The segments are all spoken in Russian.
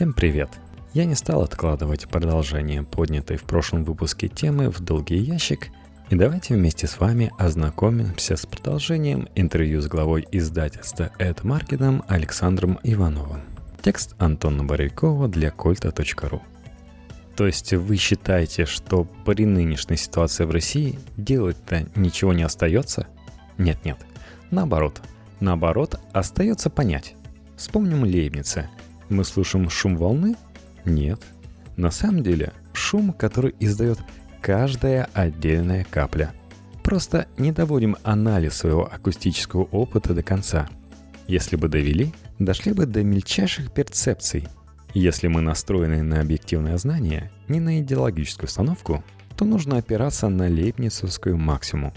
Всем привет! Я не стал откладывать продолжение поднятой в прошлом выпуске темы в долгий ящик, и давайте вместе с вами ознакомимся с продолжением интервью с главой издательства Эд Маркетом Александром Ивановым. Текст Антона Борякова для кольта.ру. То есть вы считаете, что при нынешней ситуации в России делать-то ничего не остается? Нет-нет, наоборот. Наоборот, остается понять. Вспомним Лейбница – мы слушаем шум волны? Нет. На самом деле, шум, который издает каждая отдельная капля. Просто не доводим анализ своего акустического опыта до конца. Если бы довели, дошли бы до мельчайших перцепций. Если мы настроены на объективное знание, не на идеологическую установку, то нужно опираться на лейбницевскую максимум.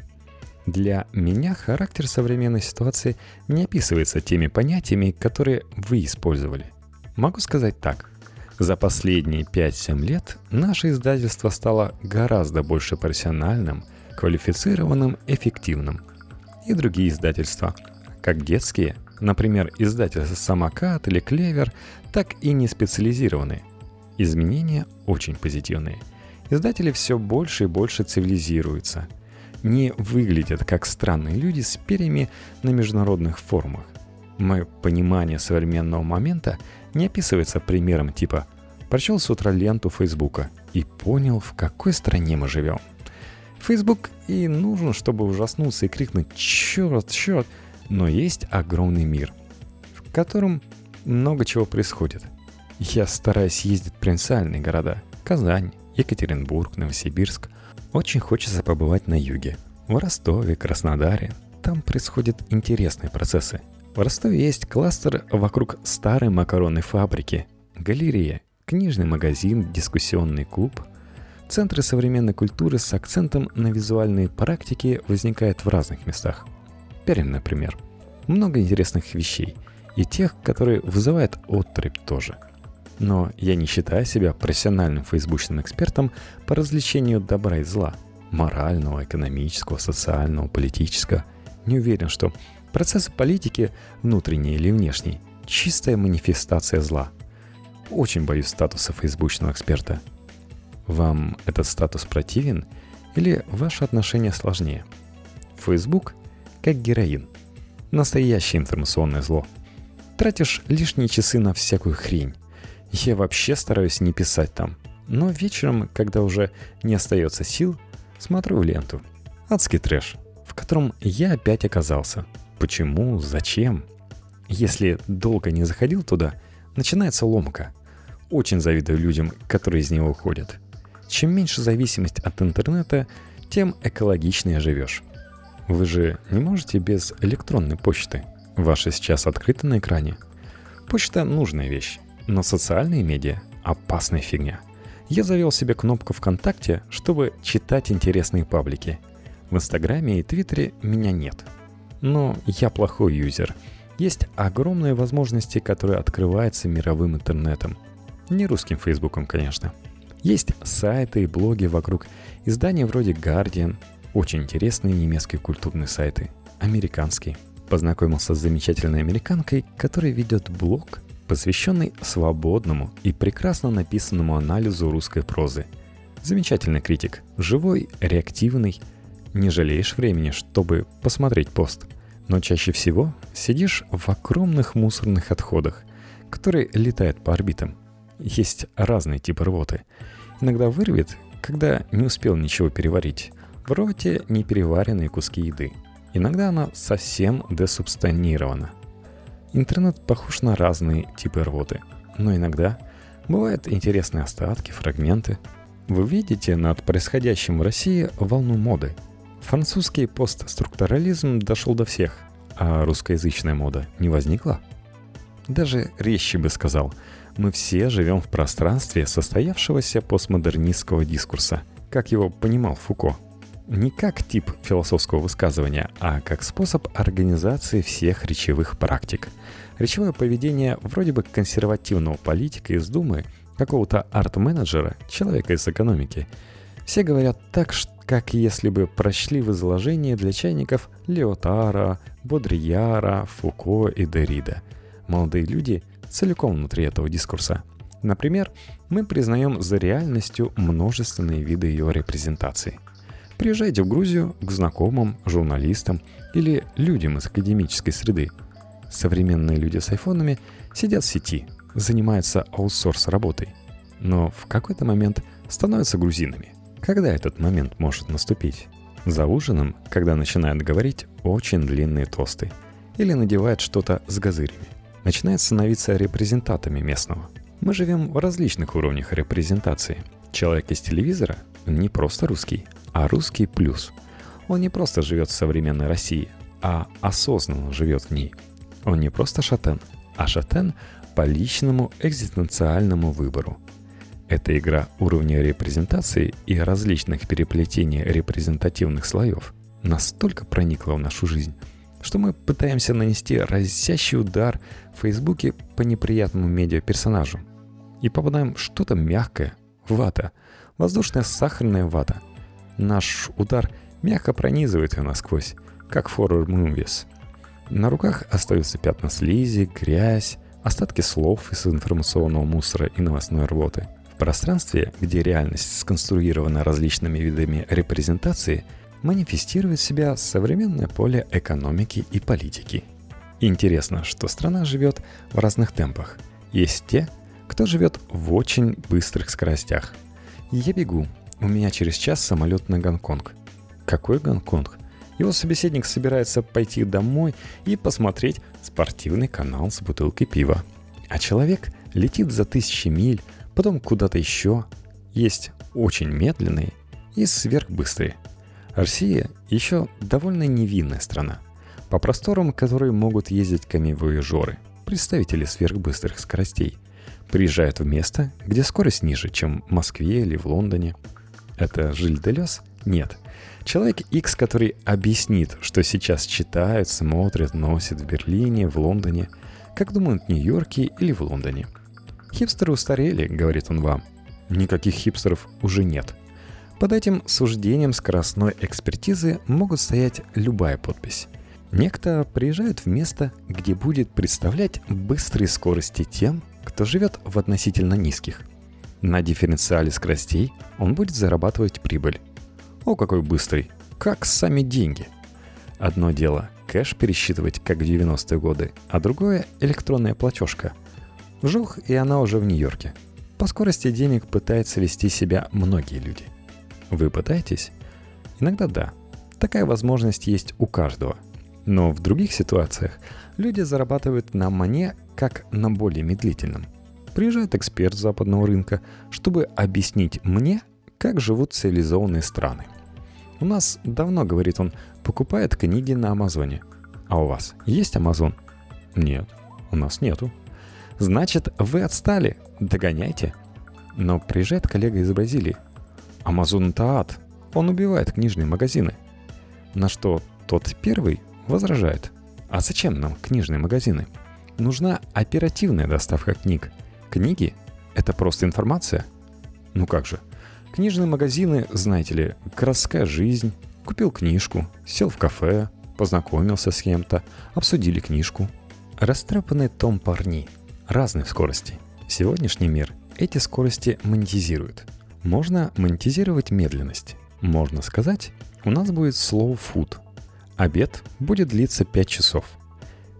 Для меня характер современной ситуации не описывается теми понятиями, которые вы использовали. Могу сказать так. За последние 5-7 лет наше издательство стало гораздо больше профессиональным, квалифицированным, эффективным. И другие издательства, как детские, например, издательство «Самокат» или «Клевер», так и не специализированные. Изменения очень позитивные. Издатели все больше и больше цивилизируются. Не выглядят как странные люди с перьями на международных форумах. Мое понимание современного момента не описывается примером типа «прочел с утра ленту Фейсбука и понял, в какой стране мы живем». Фейсбук и нужен, чтобы ужаснуться и крикнуть «Черт, черт!», но есть огромный мир, в котором много чего происходит. Я стараюсь ездить в провинциальные города – Казань, Екатеринбург, Новосибирск. Очень хочется побывать на юге, в Ростове, Краснодаре. Там происходят интересные процессы – в Ростове есть кластер вокруг старой макаронной фабрики, галерея, книжный магазин, дискуссионный клуб. Центры современной культуры с акцентом на визуальные практики возникают в разных местах. Пермь, например. Много интересных вещей. И тех, которые вызывают оттрепь тоже. Но я не считаю себя профессиональным фейсбучным экспертом по развлечению добра и зла. Морального, экономического, социального, политического. Не уверен, что Процессы политики, внутренние или внешние, чистая манифестация зла. Очень боюсь статуса фейсбучного эксперта. Вам этот статус противен или ваши отношения сложнее? Facebook как героин. Настоящее информационное зло. Тратишь лишние часы на всякую хрень. Я вообще стараюсь не писать там. Но вечером, когда уже не остается сил, смотрю ленту. Адский трэш, в котором я опять оказался – Почему? Зачем? Если долго не заходил туда, начинается ломка. Очень завидую людям, которые из него уходят. Чем меньше зависимость от интернета, тем экологичнее живешь. Вы же не можете без электронной почты. Ваша сейчас открыта на экране. Почта – нужная вещь, но социальные медиа – опасная фигня. Я завел себе кнопку ВКонтакте, чтобы читать интересные паблики. В Инстаграме и Твиттере меня нет – но я плохой юзер. Есть огромные возможности, которые открываются мировым интернетом. Не русским фейсбуком, конечно. Есть сайты и блоги вокруг. Издания вроде Guardian. Очень интересные немецкие культурные сайты. Американские. Познакомился с замечательной американкой, которая ведет блог, посвященный свободному и прекрасно написанному анализу русской прозы. Замечательный критик. Живой, реактивный. Не жалеешь времени, чтобы посмотреть пост – но чаще всего сидишь в огромных мусорных отходах, которые летают по орбитам. Есть разные типы рвоты. Иногда вырвет, когда не успел ничего переварить. В рвоте непереваренные куски еды. Иногда она совсем десубстанирована. Интернет похож на разные типы рвоты. Но иногда бывают интересные остатки, фрагменты. Вы видите над происходящим в России волну моды – Французский постструктурализм дошел до всех, а русскоязычная мода не возникла? Даже резче бы сказал, мы все живем в пространстве состоявшегося постмодернистского дискурса, как его понимал Фуко. Не как тип философского высказывания, а как способ организации всех речевых практик. Речевое поведение вроде бы консервативного политика из Думы, какого-то арт-менеджера, человека из экономики. Все говорят так, что как если бы прочли в изложении для чайников Леотара, Бодрияра, Фуко и Дерида. Молодые люди целиком внутри этого дискурса. Например, мы признаем за реальностью множественные виды ее репрезентации. Приезжайте в Грузию к знакомым, журналистам или людям из академической среды. Современные люди с айфонами сидят в сети, занимаются аутсорс работой, но в какой-то момент становятся грузинами. Когда этот момент может наступить? За ужином, когда начинают говорить очень длинные тосты. Или надевают что-то с газырями. Начинают становиться репрезентатами местного. Мы живем в различных уровнях репрезентации. Человек из телевизора не просто русский, а русский плюс. Он не просто живет в современной России, а осознанно живет в ней. Он не просто шатен, а шатен по личному экзистенциальному выбору – эта игра уровня репрезентации и различных переплетений репрезентативных слоев настолько проникла в нашу жизнь, что мы пытаемся нанести разящий удар в Фейсбуке по неприятному медиа-персонажу. И попадаем в что-то мягкое, вата, воздушная сахарная вата. Наш удар мягко пронизывает ее насквозь, как форвард movies. На руках остаются пятна слизи, грязь, остатки слов из информационного мусора и новостной рвоты – в пространстве, где реальность сконструирована различными видами репрезентации, манифестирует себя современное поле экономики и политики. Интересно, что страна живет в разных темпах. Есть те, кто живет в очень быстрых скоростях. Я бегу. У меня через час самолет на Гонконг. Какой Гонконг? Его собеседник собирается пойти домой и посмотреть спортивный канал с бутылкой пива. А человек летит за тысячи миль, потом куда-то еще. Есть очень медленные и сверхбыстрые. Россия еще довольно невинная страна, по просторам которые могут ездить камевоежоры, представители сверхбыстрых скоростей. Приезжают в место, где скорость ниже, чем в Москве или в Лондоне. Это Жиль Делес? Нет. Человек X, который объяснит, что сейчас читают, смотрят, носят в Берлине, в Лондоне, как думают в Нью-Йорке или в Лондоне – Хипстеры устарели, говорит он вам. Никаких хипстеров уже нет. Под этим суждением скоростной экспертизы могут стоять любая подпись. Некто приезжает в место, где будет представлять быстрые скорости тем, кто живет в относительно низких. На дифференциале скоростей он будет зарабатывать прибыль. О, какой быстрый! Как сами деньги! Одно дело – кэш пересчитывать, как в 90-е годы, а другое – электронная платежка – Вжух, и она уже в Нью-Йорке. По скорости денег пытаются вести себя многие люди. Вы пытаетесь? Иногда да. Такая возможность есть у каждого. Но в других ситуациях люди зарабатывают на мане как на более медлительном. Приезжает эксперт западного рынка, чтобы объяснить мне, как живут цивилизованные страны. У нас давно, говорит он, покупает книги на Амазоне. А у вас есть Амазон? Нет, у нас нету. Значит, вы отстали. Догоняйте. Но приезжает коллега из Бразилии. Амазон ад. Он убивает книжные магазины. На что тот первый возражает. А зачем нам книжные магазины? Нужна оперативная доставка книг. Книги — это просто информация. Ну как же. Книжные магазины, знаете ли, городская жизнь. Купил книжку, сел в кафе, познакомился с кем-то, обсудили книжку. Растрепанный том парни — разных скоростей. Сегодняшний мир эти скорости монетизирует. Можно монетизировать медленность. Можно сказать, у нас будет slow food. Обед будет длиться 5 часов.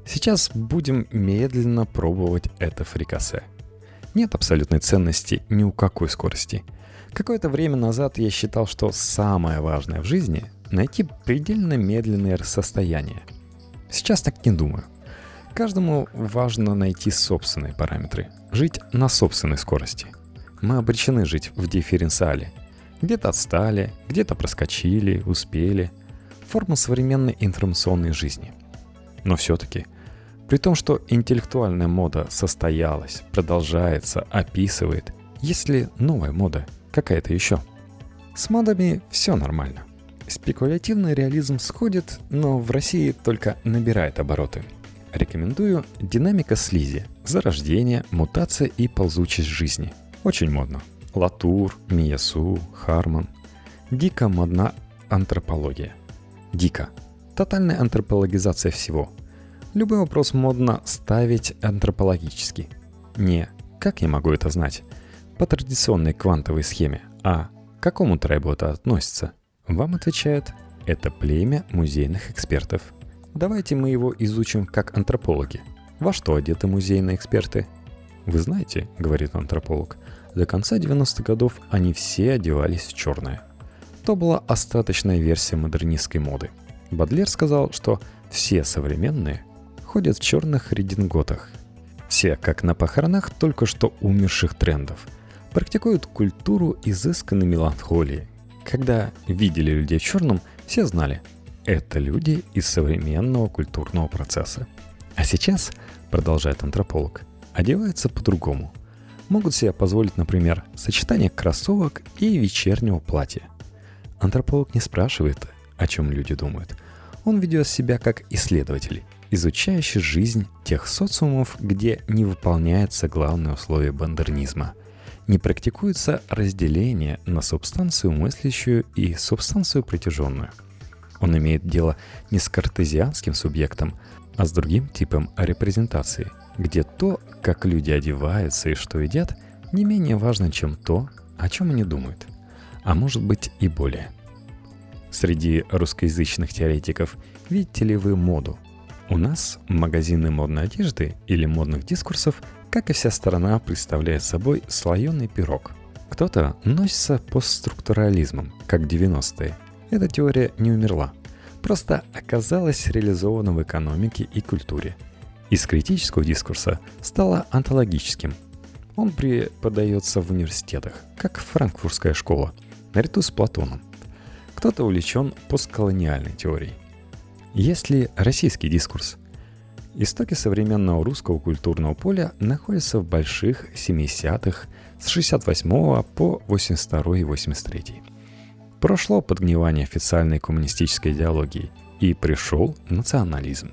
Сейчас будем медленно пробовать это фрикасе. Нет абсолютной ценности ни у какой скорости. Какое-то время назад я считал, что самое важное в жизни — найти предельно медленное состояние. Сейчас так не думаю. Каждому важно найти собственные параметры, жить на собственной скорости. Мы обречены жить в дифференциале. Где-то отстали, где-то проскочили, успели. Форма современной информационной жизни. Но все-таки, при том, что интеллектуальная мода состоялась, продолжается, описывает, есть ли новая мода, какая-то еще? С модами все нормально. Спекулятивный реализм сходит, но в России только набирает обороты – Рекомендую «Динамика слизи», «Зарождение», «Мутация и ползучесть жизни». Очень модно. Латур, Миясу, Харман. Дико модна антропология. Дико. Тотальная антропологизация всего. Любой вопрос модно ставить антропологически. Не Как я могу это знать? По традиционной квантовой схеме. А к какому трайбу это относится? Вам отвечают, это племя музейных экспертов. Давайте мы его изучим как антропологи. Во что одеты музейные эксперты? Вы знаете, говорит антрополог, до конца 90-х годов они все одевались в черное. То была остаточная версия модернистской моды. Бадлер сказал, что все современные ходят в черных рединготах. Все, как на похоронах только что умерших трендов, практикуют культуру изысканной меланхолии. Когда видели людей в черном, все знали – это люди из современного культурного процесса. А сейчас, продолжает антрополог, одеваются по-другому. Могут себе позволить, например, сочетание кроссовок и вечернего платья. Антрополог не спрашивает, о чем люди думают. Он ведет себя как исследователь, изучающий жизнь тех социумов, где не выполняется главное условие бандернизма. Не практикуется разделение на субстанцию мыслящую и субстанцию притяженную. Он имеет дело не с картезианским субъектом, а с другим типом репрезентации, где то, как люди одеваются и что едят, не менее важно, чем то, о чем они думают. А может быть и более. Среди русскоязычных теоретиков видите ли вы моду – у нас магазины модной одежды или модных дискурсов, как и вся страна, представляет собой слоеный пирог. Кто-то носится постструктурализмом, как 90-е. Эта теория не умерла, просто оказалась реализована в экономике и культуре. Из критического дискурса стала антологическим. Он преподается в университетах, как франкфуртская школа, наряду с Платоном. Кто-то увлечен постколониальной теорией. Есть ли российский дискурс? Истоки современного русского культурного поля находятся в больших 70-х с 68 по 82 и 83. Прошло подгнивание официальной коммунистической идеологии и пришел национализм.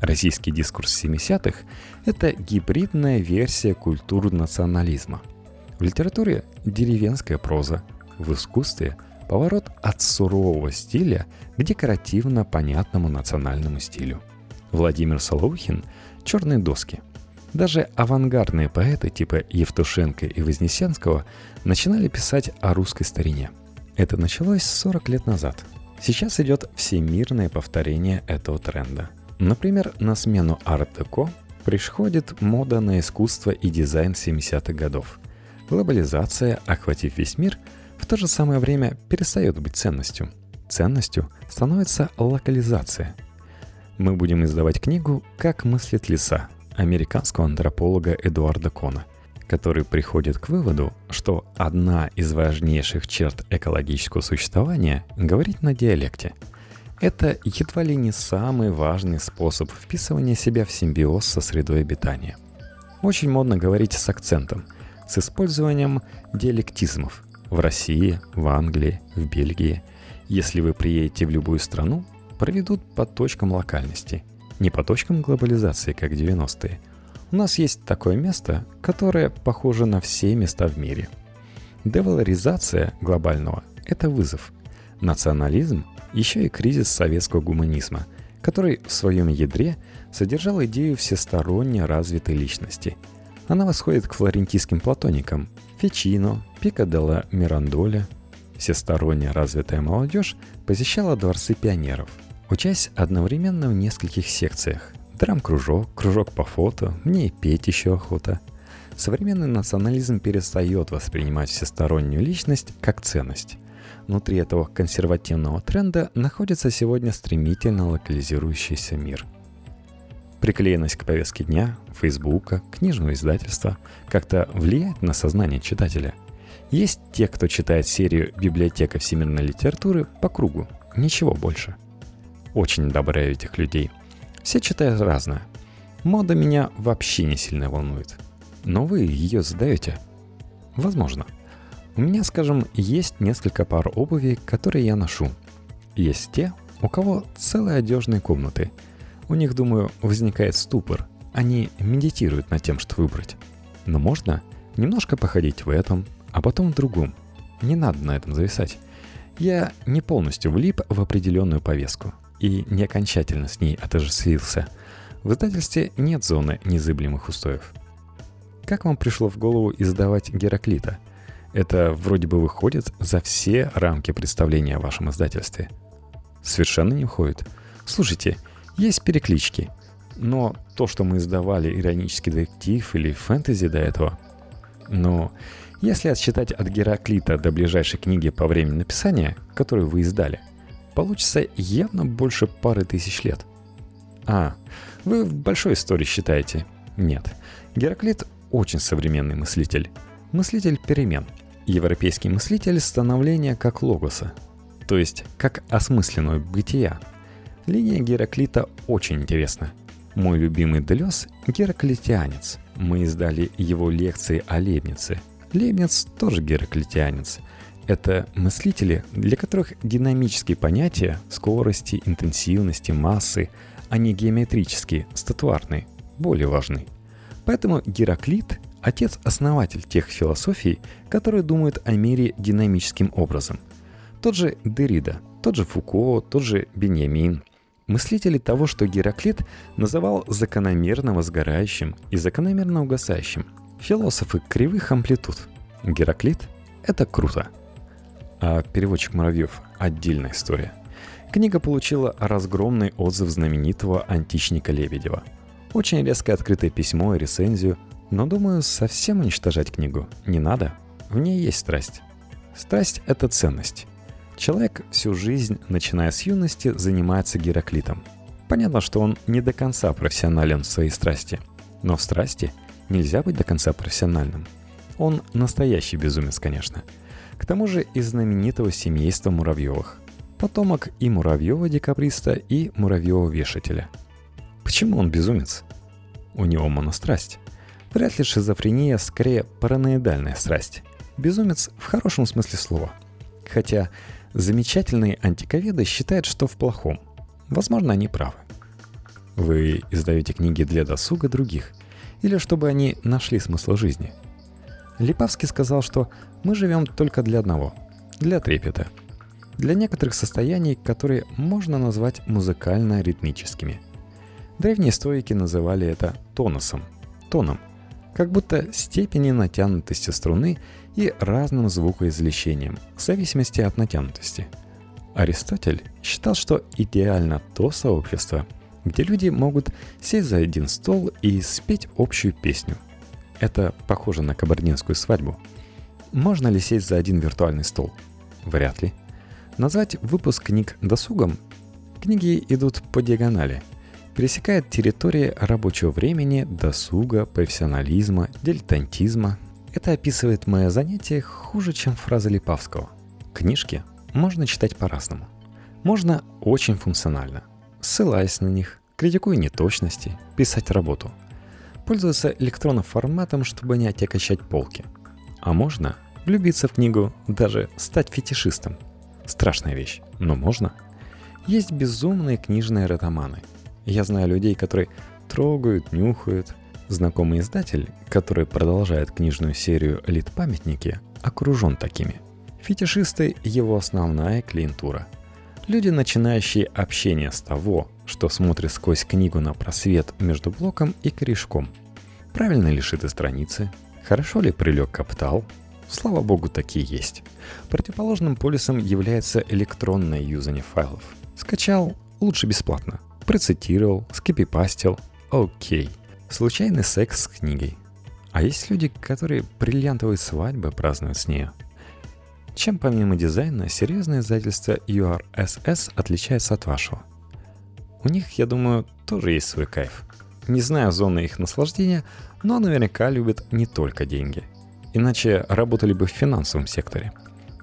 Российский дискурс 70-х – это гибридная версия культуры национализма. В литературе деревенская проза, в искусстве Поворот от сурового стиля к декоративно понятному национальному стилю. Владимир Солоухин «Черные доски». Даже авангардные поэты типа Евтушенко и Вознесенского начинали писать о русской старине. Это началось 40 лет назад. Сейчас идет всемирное повторение этого тренда. Например, на смену арт-деко приходит мода на искусство и дизайн 70-х годов. Глобализация, охватив весь мир – в то же самое время перестает быть ценностью. Ценностью становится локализация. Мы будем издавать книгу «Как мыслит леса» американского антрополога Эдуарда Кона, который приходит к выводу, что одна из важнейших черт экологического существования — говорить на диалекте. Это едва ли не самый важный способ вписывания себя в симбиоз со средой обитания. Очень модно говорить с акцентом, с использованием диалектизмов, в России, в Англии, в Бельгии. Если вы приедете в любую страну, проведут по точкам локальности, не по точкам глобализации, как 90-е. У нас есть такое место, которое похоже на все места в мире. Девалоризация глобального – это вызов. Национализм – еще и кризис советского гуманизма, который в своем ядре содержал идею всесторонне развитой личности. Она восходит к флорентийским платоникам, Фичино, Пика де Мирандоле. Всесторонне развитая молодежь посещала дворцы пионеров, учась одновременно в нескольких секциях. Драм-кружок, кружок по фото, мне и петь еще охота. Современный национализм перестает воспринимать всестороннюю личность как ценность. Внутри этого консервативного тренда находится сегодня стремительно локализирующийся мир – Приклеенность к повестке дня, Фейсбука, книжного издательства как-то влияет на сознание читателя. Есть те, кто читает серию «Библиотека всемирной литературы» по кругу, ничего больше. Очень одобряю этих людей. Все читают разное. Мода меня вообще не сильно волнует. Но вы ее задаете? Возможно. У меня, скажем, есть несколько пар обуви, которые я ношу. Есть те, у кого целые одежные комнаты – у них, думаю, возникает ступор. Они медитируют над тем, что выбрать. Но можно немножко походить в этом, а потом в другом. Не надо на этом зависать. Я не полностью влип в определенную повестку и не окончательно с ней отождествился. В издательстве нет зоны незыблемых устоев. Как вам пришло в голову издавать Гераклита? Это вроде бы выходит за все рамки представления о вашем издательстве. Совершенно не входит. Слушайте, есть переклички, но то, что мы издавали иронический детектив или фэнтези до этого, но если отсчитать от Гераклита до ближайшей книги по времени написания, которую вы издали, получится явно больше пары тысяч лет. А, вы в большой истории считаете? Нет. Гераклит очень современный мыслитель. Мыслитель перемен. Европейский мыслитель становления как логоса, то есть как осмысленного бытия. Линия Гераклита очень интересна. Мой любимый Делес – гераклитианец. Мы издали его лекции о Лейбнице. Лейбниц тоже гераклитианец. Это мыслители, для которых динамические понятия скорости, интенсивности, массы, а не геометрические, статуарные, более важны. Поэтому Гераклит – отец-основатель тех философий, которые думают о мире динамическим образом. Тот же Дерида, тот же Фуко, тот же Беньямин – мыслители того, что Гераклит называл закономерно возгорающим и закономерно угасающим. Философы кривых амплитуд. Гераклит – это круто. А переводчик Муравьев – отдельная история. Книга получила разгромный отзыв знаменитого античника Лебедева. Очень резкое открытое письмо и рецензию, но, думаю, совсем уничтожать книгу не надо. В ней есть страсть. Страсть – это ценность. Человек всю жизнь, начиная с юности, занимается Гераклитом. Понятно, что он не до конца профессионален в своей страсти. Но в страсти нельзя быть до конца профессиональным. Он настоящий безумец, конечно. К тому же из знаменитого семейства Муравьевых. Потомок и Муравьева декабриста, и Муравьева вешателя. Почему он безумец? У него монострасть. Вряд ли шизофрения, скорее параноидальная страсть. Безумец в хорошем смысле слова. Хотя Замечательные антиковеды считают, что в плохом. Возможно, они правы. Вы издаете книги для досуга других или чтобы они нашли смысл жизни. Липавский сказал, что мы живем только для одного – для трепета. Для некоторых состояний, которые можно назвать музыкально-ритмическими. Древние стоики называли это тонусом, тоном, как будто степени натянутости струны и разным звукоизвлечением, в зависимости от натянутости. Аристотель считал, что идеально то сообщество, где люди могут сесть за один стол и спеть общую песню. Это похоже на кабардинскую свадьбу. Можно ли сесть за один виртуальный стол? Вряд ли. Назвать выпуск книг досугом? Книги идут по диагонали – пересекает территории рабочего времени, досуга, профессионализма, дилетантизма. Это описывает мое занятие хуже, чем фраза Липавского. Книжки можно читать по-разному. Можно очень функционально, ссылаясь на них, критикуя неточности, писать работу. Пользоваться электронным форматом, чтобы не отекачать полки. А можно влюбиться в книгу, даже стать фетишистом. Страшная вещь, но можно. Есть безумные книжные ретоманы – я знаю людей, которые трогают, нюхают. Знакомый издатель, который продолжает книжную серию «Лид-памятники», окружен такими. Фетишисты – его основная клиентура. Люди, начинающие общение с того, что смотрят сквозь книгу на просвет между блоком и корешком. Правильно ли шиты страницы? Хорошо ли прилег каптал? Слава богу, такие есть. Противоположным полюсом является электронное юзание файлов. Скачал – лучше бесплатно процитировал, скопипастил. Окей. Случайный секс с книгой. А есть люди, которые бриллиантовые свадьбы празднуют с нее. Чем помимо дизайна серьезное издательство URSS отличается от вашего? У них, я думаю, тоже есть свой кайф. Не знаю зоны их наслаждения, но наверняка любят не только деньги. Иначе работали бы в финансовом секторе.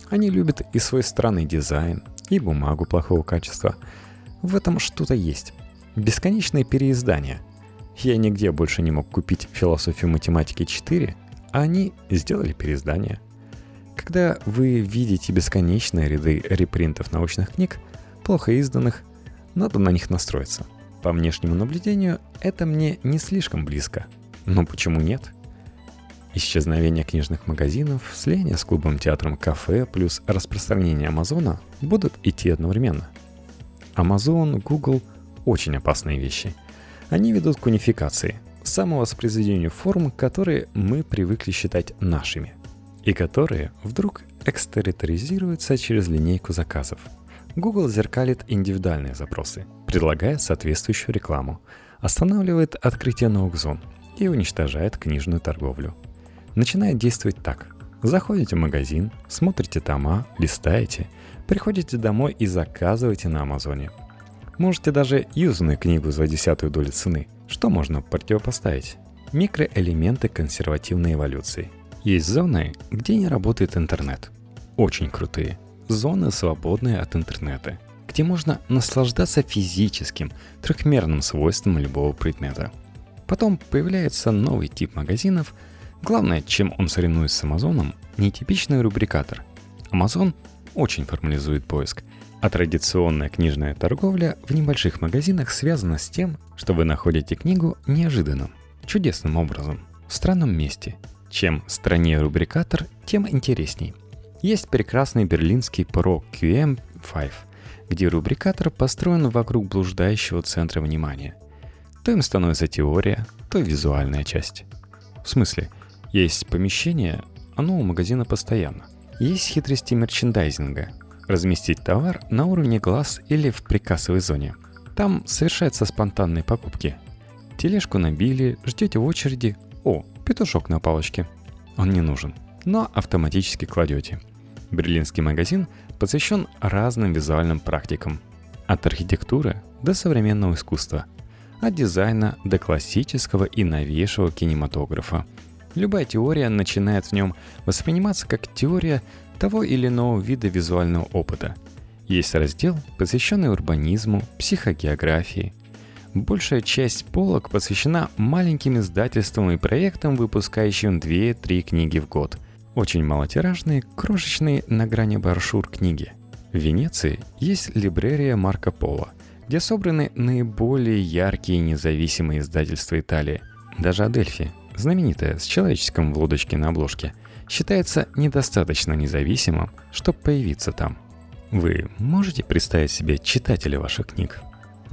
Они любят и свой странный дизайн, и бумагу плохого качества – в этом что-то есть. Бесконечные переиздания. Я нигде больше не мог купить философию математики 4, а они сделали переиздание. Когда вы видите бесконечные ряды репринтов научных книг, плохо изданных, надо на них настроиться. По внешнему наблюдению это мне не слишком близко. Но почему нет? Исчезновение книжных магазинов, слияние с клубом, театром, кафе плюс распространение Амазона будут идти одновременно – Amazon, Google – очень опасные вещи. Они ведут к унификации. самовоспроизведению форм, которые мы привыкли считать нашими, и которые вдруг экстерриторизируются через линейку заказов. Google зеркалит индивидуальные запросы, предлагает соответствующую рекламу, останавливает открытие новых зон и уничтожает книжную торговлю. Начинает действовать так. Заходите в магазин, смотрите тома, листаете, приходите домой и заказываете на Амазоне. Можете даже юзанную книгу за десятую долю цены. Что можно противопоставить? Микроэлементы консервативной эволюции. Есть зоны, где не работает интернет. Очень крутые. Зоны, свободные от интернета, где можно наслаждаться физическим, трехмерным свойством любого предмета. Потом появляется новый тип магазинов – Главное, чем он соревнуется с Амазоном, нетипичный рубрикатор. Амазон очень формализует поиск, а традиционная книжная торговля в небольших магазинах связана с тем, что вы находите книгу неожиданным, чудесным образом, в странном месте. Чем страннее рубрикатор, тем интересней. Есть прекрасный берлинский Pro QM5, где рубрикатор построен вокруг блуждающего центра внимания. То им становится теория, то визуальная часть. В смысле – есть помещение, оно у магазина постоянно. Есть хитрости мерчендайзинга. Разместить товар на уровне глаз или в прикассовой зоне. Там совершаются спонтанные покупки. Тележку набили, ждете в очереди. О, петушок на палочке. Он не нужен, но автоматически кладете. Берлинский магазин посвящен разным визуальным практикам. От архитектуры до современного искусства. От дизайна до классического и новейшего кинематографа – Любая теория начинает в нем восприниматься как теория того или иного вида визуального опыта. Есть раздел, посвященный урбанизму, психогеографии. Большая часть полок посвящена маленьким издательствам и проектам, выпускающим 2-3 книги в год. Очень малотиражные, крошечные на грани баршур книги. В Венеции есть либрерия Марко Поло, где собраны наиболее яркие независимые издательства Италии. Даже Адельфи, знаменитая с человеческим в лодочке на обложке, считается недостаточно независимым, чтобы появиться там. Вы можете представить себе читателя ваших книг?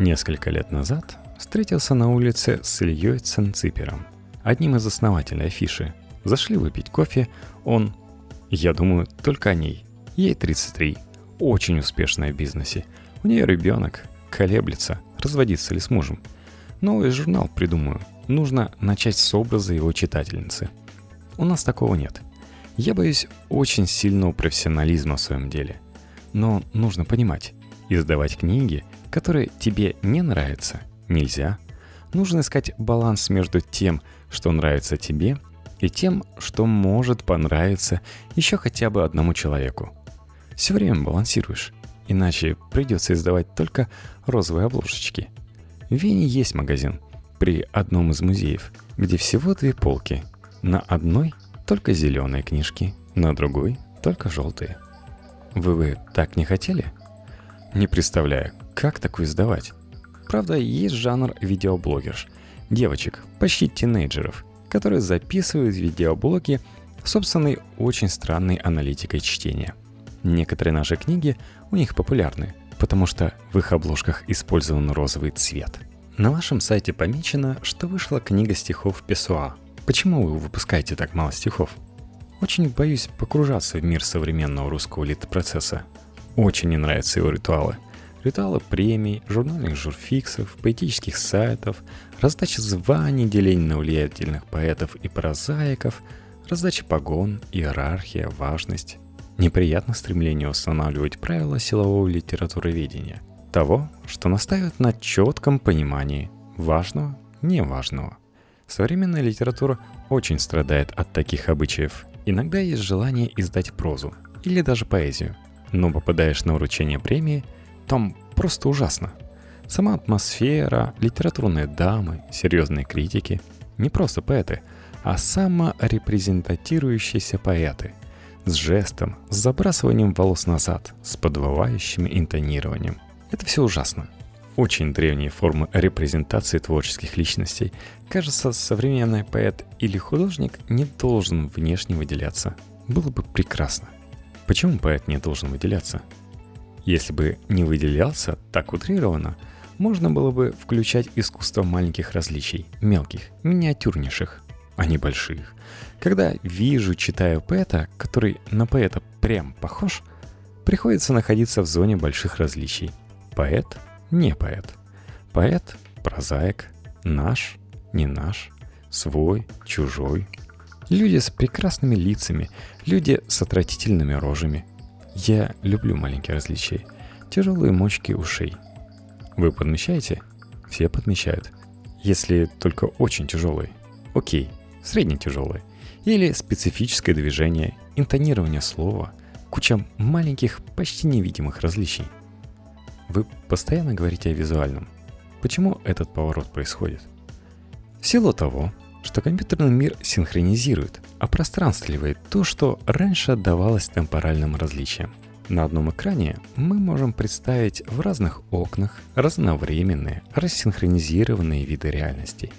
Несколько лет назад встретился на улице с Ильей Ценципером, одним из основателей афиши. Зашли выпить кофе, он... Я думаю, только о ней. Ей 33, очень успешная в бизнесе. У нее ребенок, колеблется, разводиться ли с мужем. Новый журнал придумаю, нужно начать с образа его читательницы. У нас такого нет. Я боюсь очень сильного профессионализма в своем деле. Но нужно понимать, издавать книги, которые тебе не нравятся, нельзя. Нужно искать баланс между тем, что нравится тебе, и тем, что может понравиться еще хотя бы одному человеку. Все время балансируешь, иначе придется издавать только розовые обложечки. В Вене есть магазин – при одном из музеев, где всего две полки. На одной только зеленые книжки, на другой только желтые. Вы бы так не хотели? Не представляю, как такое издавать. Правда, есть жанр видеоблогерш. Девочек, почти тинейджеров, которые записывают видеоблоги собственной очень странной аналитикой чтения. Некоторые наши книги у них популярны, потому что в их обложках использован розовый цвет – на вашем сайте помечено, что вышла книга стихов Песуа. Почему вы выпускаете так мало стихов? Очень боюсь погружаться в мир современного русского литпроцесса. Очень не нравятся его ритуалы. Ритуалы премий, журнальных журфиксов, поэтических сайтов, раздача званий, деление на влиятельных поэтов и прозаиков, раздача погон, иерархия, важность. Неприятно стремление устанавливать правила силового литературоведения – того, что настаивает на четком понимании важного, неважного. Современная литература очень страдает от таких обычаев. Иногда есть желание издать прозу или даже поэзию, но попадаешь на вручение премии, там просто ужасно. Сама атмосфера, литературные дамы, серьезные критики, не просто поэты, а саморепрезентатирующиеся поэты – с жестом, с забрасыванием волос назад, с подвывающим интонированием – это все ужасно. Очень древние формы репрезентации творческих личностей. Кажется, современный поэт или художник не должен внешне выделяться. Было бы прекрасно. Почему поэт не должен выделяться? Если бы не выделялся так утрированно, можно было бы включать искусство маленьких различий, мелких, миниатюрнейших, а не больших. Когда вижу, читаю поэта, который на поэта прям похож, приходится находиться в зоне больших различий. Поэт – не поэт. Поэт – прозаик, наш – не наш, свой, чужой. Люди с прекрасными лицами, люди с отвратительными рожами. Я люблю маленькие различия. Тяжелые мочки ушей. Вы подмечаете? Все подмечают. Если только очень тяжелые. Окей, средне тяжелые. Или специфическое движение, интонирование слова, куча маленьких, почти невидимых различий. Вы постоянно говорите о визуальном. Почему этот поворот происходит? В силу того, что компьютерный мир синхронизирует, а пространствливает то, что раньше отдавалось темпоральным различиям. На одном экране мы можем представить в разных окнах разновременные, рассинхронизированные виды реальности.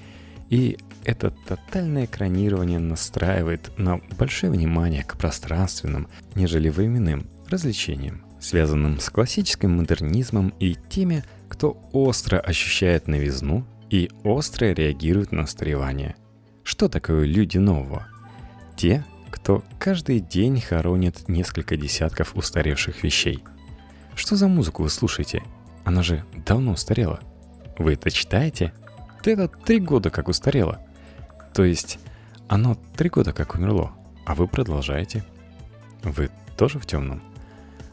И это тотальное экранирование настраивает на большое внимание к пространственным, нежели временным развлечениям, связанным с классическим модернизмом и теми, кто остро ощущает новизну и остро реагирует на устаревание. Что такое люди нового? Те, кто каждый день хоронит несколько десятков устаревших вещей. Что за музыку вы слушаете? Она же давно устарела. Вы это читаете? Да это три года как устарело. То есть оно три года как умерло, а вы продолжаете. Вы тоже в темном?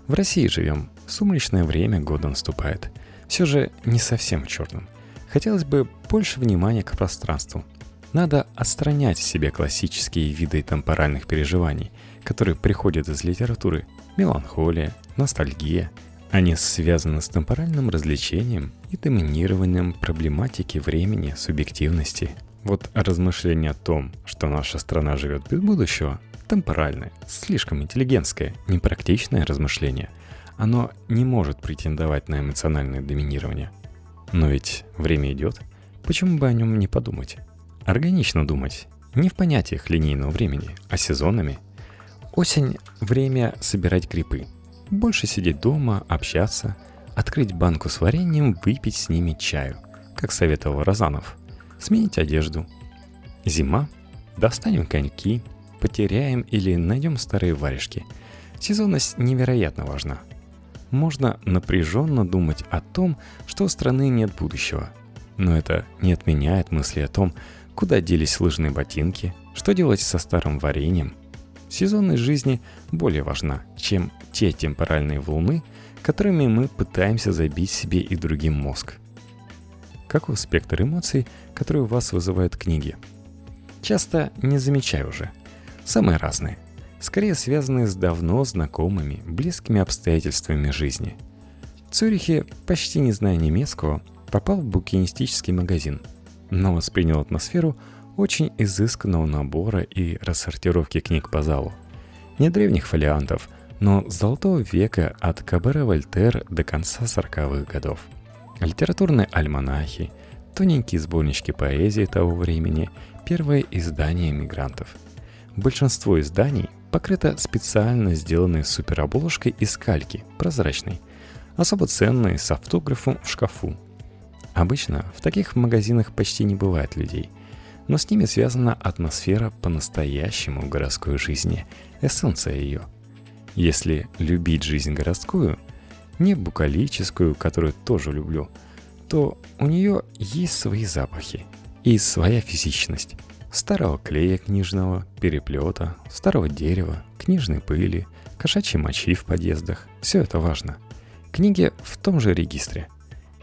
В России живем, сумрачное время года наступает. Все же не совсем в черном. Хотелось бы больше внимания к пространству. Надо отстранять в себе классические виды темпоральных переживаний, которые приходят из литературы. Меланхолия, ностальгия. Они связаны с темпоральным развлечением и доминированием проблематики времени, субъективности. Вот размышление о том, что наша страна живет без будущего, темпоральное, слишком интеллигентское, непрактичное размышление. Оно не может претендовать на эмоциональное доминирование – но ведь время идет. Почему бы о нем не подумать? Органично думать. Не в понятиях линейного времени, а сезонами. Осень – время собирать грибы. Больше сидеть дома, общаться, открыть банку с вареньем, выпить с ними чаю, как советовал Розанов. Сменить одежду. Зима – достанем коньки, потеряем или найдем старые варежки. Сезонность невероятно важна – можно напряженно думать о том, что у страны нет будущего. Но это не отменяет мысли о том, куда делись лыжные ботинки, что делать со старым вареньем. Сезонность жизни более важна, чем те темпоральные волны, которыми мы пытаемся забить себе и другим мозг. Каков спектр эмоций, которые у вас вызывают книги? Часто не замечаю уже. Самые разные – скорее связанные с давно знакомыми, близкими обстоятельствами жизни. В Цюрихе, почти не зная немецкого, попал в букинистический магазин, но воспринял атмосферу очень изысканного набора и рассортировки книг по залу. Не древних фолиантов, но золотого века от Кабера Вольтер до конца 40-х годов. Литературные альманахи, тоненькие сборнички поэзии того времени, первое издание мигрантов. Большинство изданий покрыта специально сделанной суперобложкой из кальки, прозрачной, особо ценной, с автографом в шкафу. Обычно в таких магазинах почти не бывает людей, но с ними связана атмосфера по-настоящему городской жизни, эссенция ее. Если любить жизнь городскую, не букалическую, которую тоже люблю, то у нее есть свои запахи и своя физичность старого клея книжного, переплета, старого дерева, книжной пыли, кошачьей мочи в подъездах. Все это важно. Книги в том же регистре.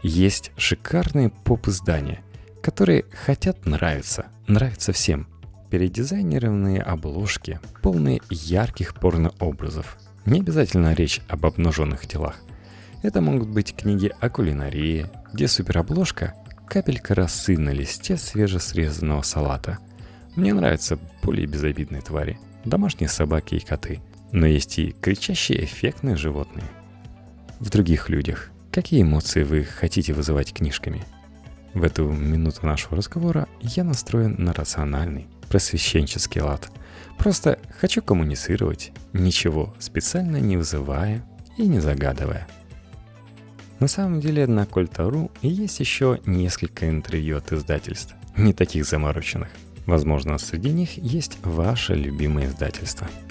Есть шикарные поп-издания, которые хотят нравиться, нравятся всем. Передизайнированные обложки, полные ярких порно-образов. Не обязательно речь об обнаженных телах. Это могут быть книги о кулинарии, где суперобложка – капелька росы на листе свежесрезанного салата – мне нравятся более безобидные твари, домашние собаки и коты. Но есть и кричащие эффектные животные. В других людях какие эмоции вы хотите вызывать книжками? В эту минуту нашего разговора я настроен на рациональный, просвещенческий лад. Просто хочу коммуницировать, ничего специально не вызывая и не загадывая. На самом деле на Кольтару есть еще несколько интервью от издательств, не таких замороченных. Возможно, среди них есть ваше любимое издательство –